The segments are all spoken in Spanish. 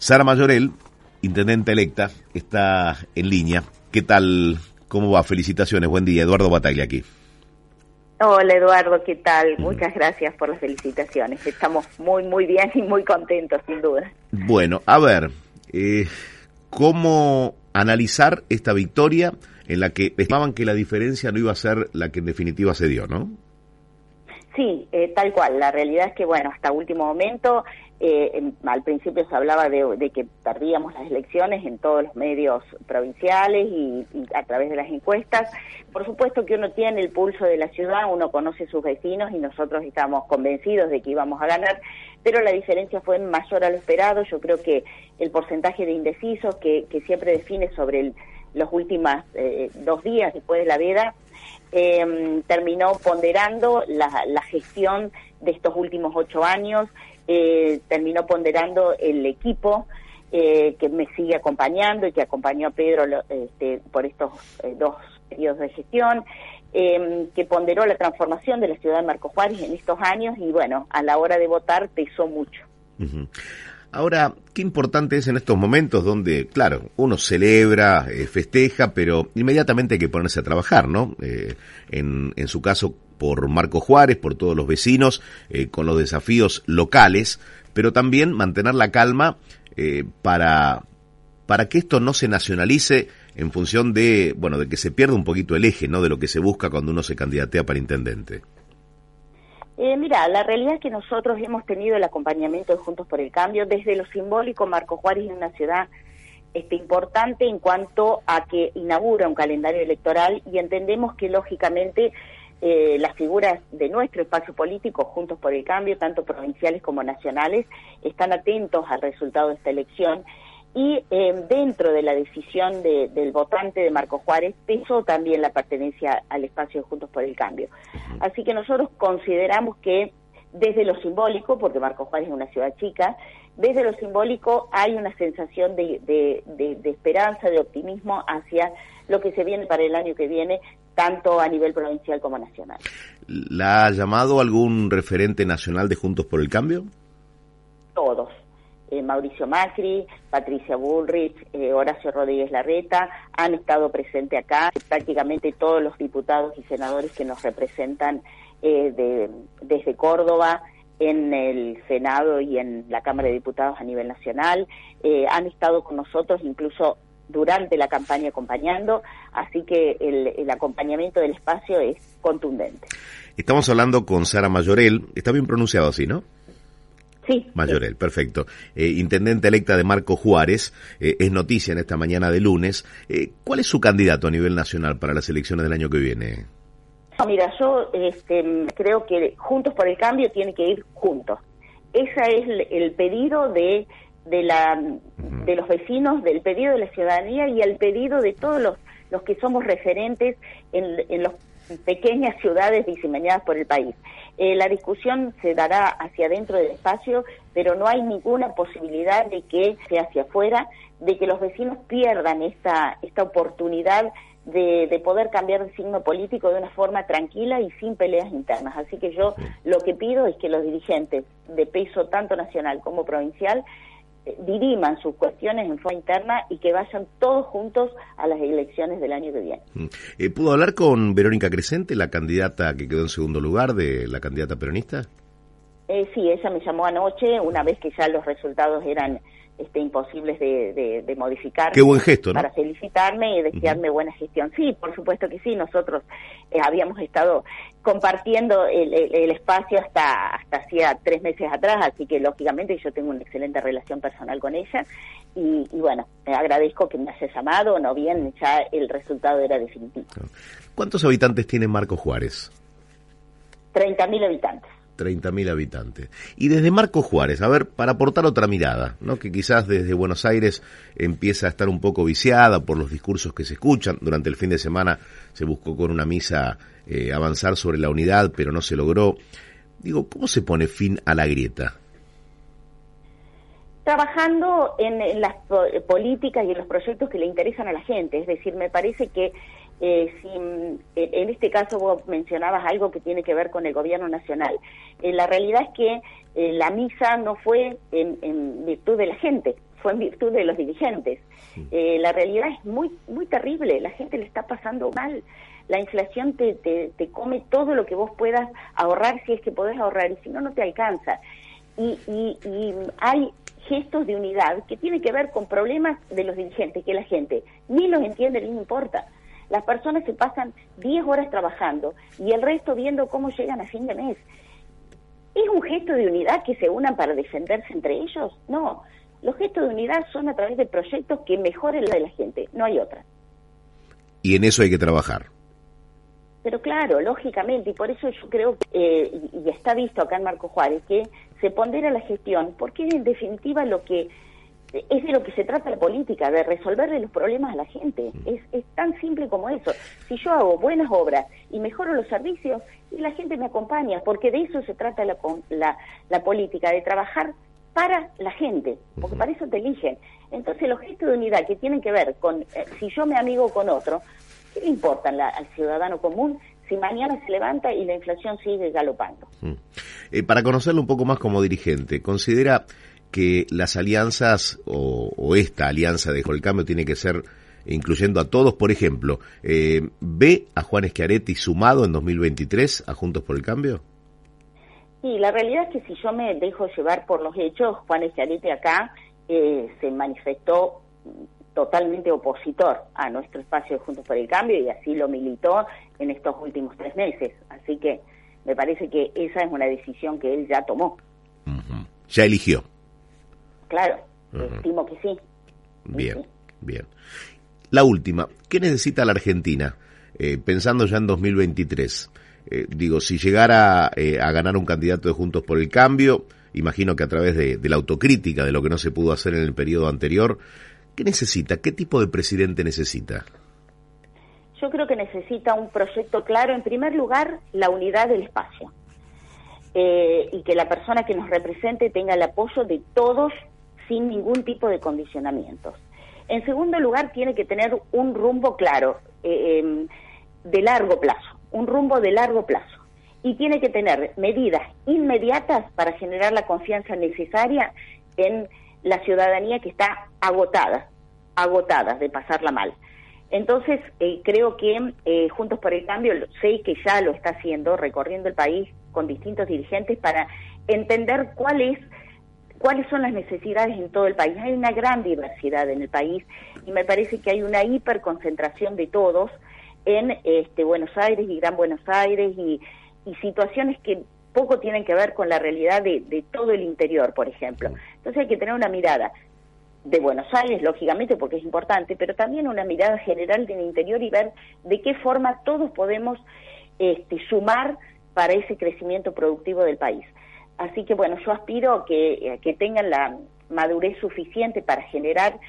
Sara Mayorel, intendente electa, está en línea. ¿Qué tal? ¿Cómo va? Felicitaciones. Buen día. Eduardo Bataglia aquí. Hola Eduardo, ¿qué tal? Muchas gracias por las felicitaciones. Estamos muy, muy bien y muy contentos, sin duda. Bueno, a ver, eh, ¿cómo analizar esta victoria en la que estimaban que la diferencia no iba a ser la que en definitiva se dio, ¿no? Sí, eh, tal cual. La realidad es que, bueno, hasta último momento, eh, al principio se hablaba de, que perdíamos las elecciones en todos los medios provinciales y, a través de las encuestas. Por supuesto que uno tiene el pulso de la ciudad, uno conoce sus vecinos y nosotros estamos convencidos de que íbamos a ganar, pero la diferencia fue mayor a lo esperado. Yo creo que el porcentaje de indecisos que, siempre define sobre los últimos eh, dos días después de la veda, eh, terminó ponderando la, la, gestión de estos últimos ocho años, eh, terminó ponderando el equipo eh, que me sigue acompañando y que acompañó a Pedro este, por estos eh, dos periodos de gestión, em, que ponderó la transformación de la ciudad de Marco Juárez en estos años y bueno, a la hora de votar pesó mucho. Ahora, qué importante es en estos momentos donde, claro, uno celebra, eh, festeja, pero inmediatamente hay que ponerse a trabajar, ¿no? Eh, en, en, su caso, por Marco Juárez, por todos los vecinos, eh, con los desafíos locales, pero también mantener la calma para, para que esto no se nacionalice en función de, bueno, de que se pierda un poquito el eje, ¿no? De lo que se busca cuando uno se candidatea para intendente. Eh, mira, la realidad es que nosotros hemos tenido el acompañamiento de Juntos por el Cambio desde lo simbólico. Marco Juárez es una ciudad este, importante en cuanto a que inaugura un calendario electoral y entendemos que lógicamente eh, las figuras de nuestro espacio político, Juntos por el Cambio, tanto provinciales como nacionales, están atentos al resultado de esta elección y eh, dentro de la decisión del votante de Marco Juárez pesó también la pertenencia al espacio de Juntos por el Cambio. Así que nosotros consideramos que desde lo simbólico, porque Marco Juárez es una ciudad chica, desde lo simbólico hay una sensación de, de, esperanza, de optimismo hacia lo que se viene para el año que viene, tanto a nivel provincial como nacional. ¿La ha llamado algún referente nacional de Juntos por el Cambio? Todos eh, Mauricio Macri, Patricia Bullrich, eh, Horacio Rodríguez Larreta, han estado presentes acá, prácticamente todos los diputados y senadores que nos representan eh, desde Córdoba, en el Senado y en la Cámara de Diputados a nivel nacional, han estado con nosotros incluso durante la campaña acompañando, así que el, el, acompañamiento del espacio es contundente. Estamos hablando con Sara Mayorel, está bien pronunciado así, ¿no? Sí. Mayorel, perfecto. Eh, intendente electa de Marco Juárez, eh, es noticia en esta mañana de lunes. Eh, ¿Cuál es su candidato a nivel nacional para las elecciones del año que viene? mira, yo este, creo que Juntos por el Cambio tiene que ir juntos. Ese es el pedido de, de, la, de los vecinos, del pedido de la ciudadanía y el pedido de todos los, los que somos referentes en, en las pequeñas ciudades diseminadas por el país. Eh, la discusión se dará hacia adentro del espacio, pero no hay ninguna posibilidad de que sea hacia afuera, de que los vecinos pierdan esta, esta oportunidad de, de, poder cambiar de signo político de una forma tranquila y sin peleas internas. Así que yo lo que pido es que los dirigentes de peso tanto nacional como provincial diriman sus cuestiones en forma interna y que vayan todos juntos a las elecciones del año que viene. Mm. Eh, ¿Pudo hablar con Verónica Crescente, la candidata que quedó en segundo lugar de la candidata peronista? Eh, sí, ella me llamó anoche, una vez que ya los resultados eran este, imposibles de, modificar. Qué buen gesto, Para felicitarme y desearme buena gestión. Sí, por supuesto que sí. Nosotros eh, habíamos estado compartiendo el, espacio hasta hasta hacía tres meses atrás, así que lógicamente yo tengo una excelente relación personal con ella y, bueno, agradezco que me haya llamado, no bien ya el resultado era definitivo. ¿Cuántos habitantes tiene Marco Juárez? 30.000 habitantes. 30.000 habitantes. Y desde Marco Juárez, a ver, para aportar otra mirada, ¿no? que quizás desde Buenos Aires empieza a estar un poco viciada por los discursos que se escuchan. Durante el fin de semana se buscó con una misa eh, avanzar sobre la unidad, pero no se logró. Digo, ¿cómo se pone fin a la grieta? Trabajando en, las políticas y en los proyectos que le interesan a la gente. Es decir, me parece que eh, si, en este caso vos mencionabas algo que tiene que ver con el gobierno nacional. Eh, la realidad es que eh, la misa no fue en, virtud de la gente, fue en virtud de los dirigentes. Eh, la realidad es muy muy terrible, la gente le está pasando mal. La inflación te, te, te, come todo lo que vos puedas ahorrar si es que podés ahorrar y si no, no te alcanza. Y, y, y hay gestos de unidad que tienen que ver con problemas de los dirigentes que la gente ni los entiende ni importa. Las personas se pasan 10 horas trabajando y el resto viendo cómo llegan a fin de mes. ¿Es un gesto de unidad que se unan para defenderse entre ellos? No. Los gestos de unidad son a través de proyectos que mejoren la de la gente, no hay otra. Y en eso hay que trabajar. Pero claro, lógicamente, y por eso yo creo, que, eh, y está visto acá en Marco Juárez, que se pondera la gestión, porque es en definitiva lo que es de lo que se trata la política, de resolverle los problemas a la gente. Es, es tan simple como eso. Si yo hago buenas obras y mejoro los servicios, y la gente me acompaña, porque de eso se trata la, la, la política, de trabajar para la gente, porque para eso te eligen. Entonces los gestos de unidad que tienen que ver con eh, si yo me amigo con otro, ¿qué le importan al ciudadano común si mañana se levanta y la inflación sigue galopando? Eh, para conocerlo un poco más como dirigente, ¿considera que las alianzas o, esta alianza de el Cambio tiene que ser incluyendo a todos, por ejemplo, eh, ¿ve a Juan Schiaretti sumado en 2023 a Juntos por el Cambio? Sí, la realidad es que si yo me dejo llevar por los hechos, Juan Schiaretti acá eh, se manifestó totalmente opositor a nuestro espacio de Juntos por el Cambio y así lo militó en estos últimos tres meses. Así que me parece que esa es una decisión que él ya tomó. Ya eligió. Claro, estimo que sí. Bien, bien. La última, ¿qué necesita la Argentina? Eh, pensando ya en 2023, eh, digo, si llegara eh, a ganar un candidato de Juntos por el Cambio, imagino que a través de, de, la autocrítica de lo que no se pudo hacer en el periodo anterior, ¿qué necesita? ¿Qué tipo de presidente necesita? Yo creo que necesita un proyecto claro, en primer lugar, la unidad del espacio. y que la persona que nos represente tenga el apoyo de todos sin ningún tipo de condicionamientos. En segundo lugar, tiene que tener un rumbo claro, eh, em, de largo plazo, un rumbo de largo plazo. Y tiene que tener medidas inmediatas para generar la confianza necesaria en la ciudadanía que está agotada, agotada de pasarla mal. Entonces, eh, creo que eh, Juntos por el Cambio, sé que ya lo está haciendo, recorriendo el país con distintos dirigentes para entender cuál es cuáles son las necesidades en todo el país. Hay una gran diversidad en el país y me parece que hay una hiperconcentración de todos en este, Buenos Aires y Gran Buenos Aires y, situaciones que poco tienen que ver con la realidad de, de, todo el interior, por ejemplo. Entonces hay que tener una mirada de Buenos Aires, lógicamente, porque es importante, pero también una mirada general del interior y ver de qué forma todos podemos este, sumar para ese crecimiento productivo del país. Así que bueno, yo aspiro que, eh, que tengan la madurez suficiente para generar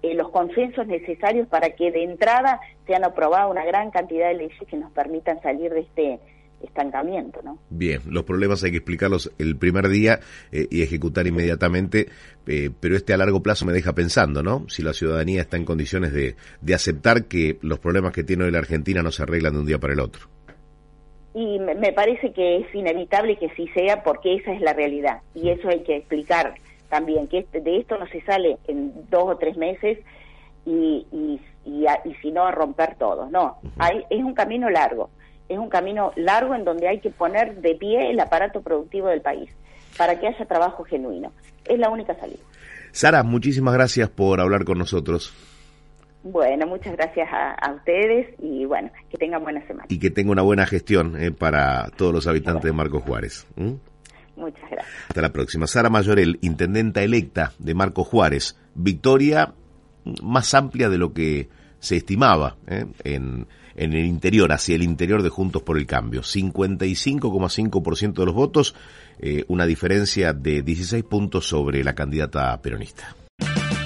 eh, los consensos necesarios para que de entrada sean aprobadas una gran cantidad de leyes que nos permitan salir de este estancamiento, ¿no? Bien, los problemas hay que explicarlos el primer día eh, y ejecutar inmediatamente, pero este a largo plazo me deja pensando, ¿no? Si la ciudadanía está en condiciones de, de aceptar que los problemas que tiene hoy la Argentina no se arreglan de un día para el otro y me parece que es inevitable que sí sea porque esa es la realidad. Y eso hay que explicar también que este, de esto no se sale en dos o tres meses y, y, y, si no a romper todo. No hay, es un camino largo. Es un camino largo en donde hay que poner de pie el aparato productivo del país para que haya trabajo genuino. Es la única salida. Sara muchísimas gracias por hablar con nosotros bueno, muchas gracias a, ustedes y bueno, que tengan buena semana. Y que tenga una buena gestión eh, para todos los habitantes de Marcos Juárez. Muchas gracias. Hasta la próxima. Sara Mayorel, intendenta electa de Marcos Juárez. Victoria más amplia de lo que se estimaba ¿eh? en, en el interior, hacia el interior de Juntos por el Cambio. 55,5% de los votos, eh, una diferencia de 16 puntos sobre la candidata peronista.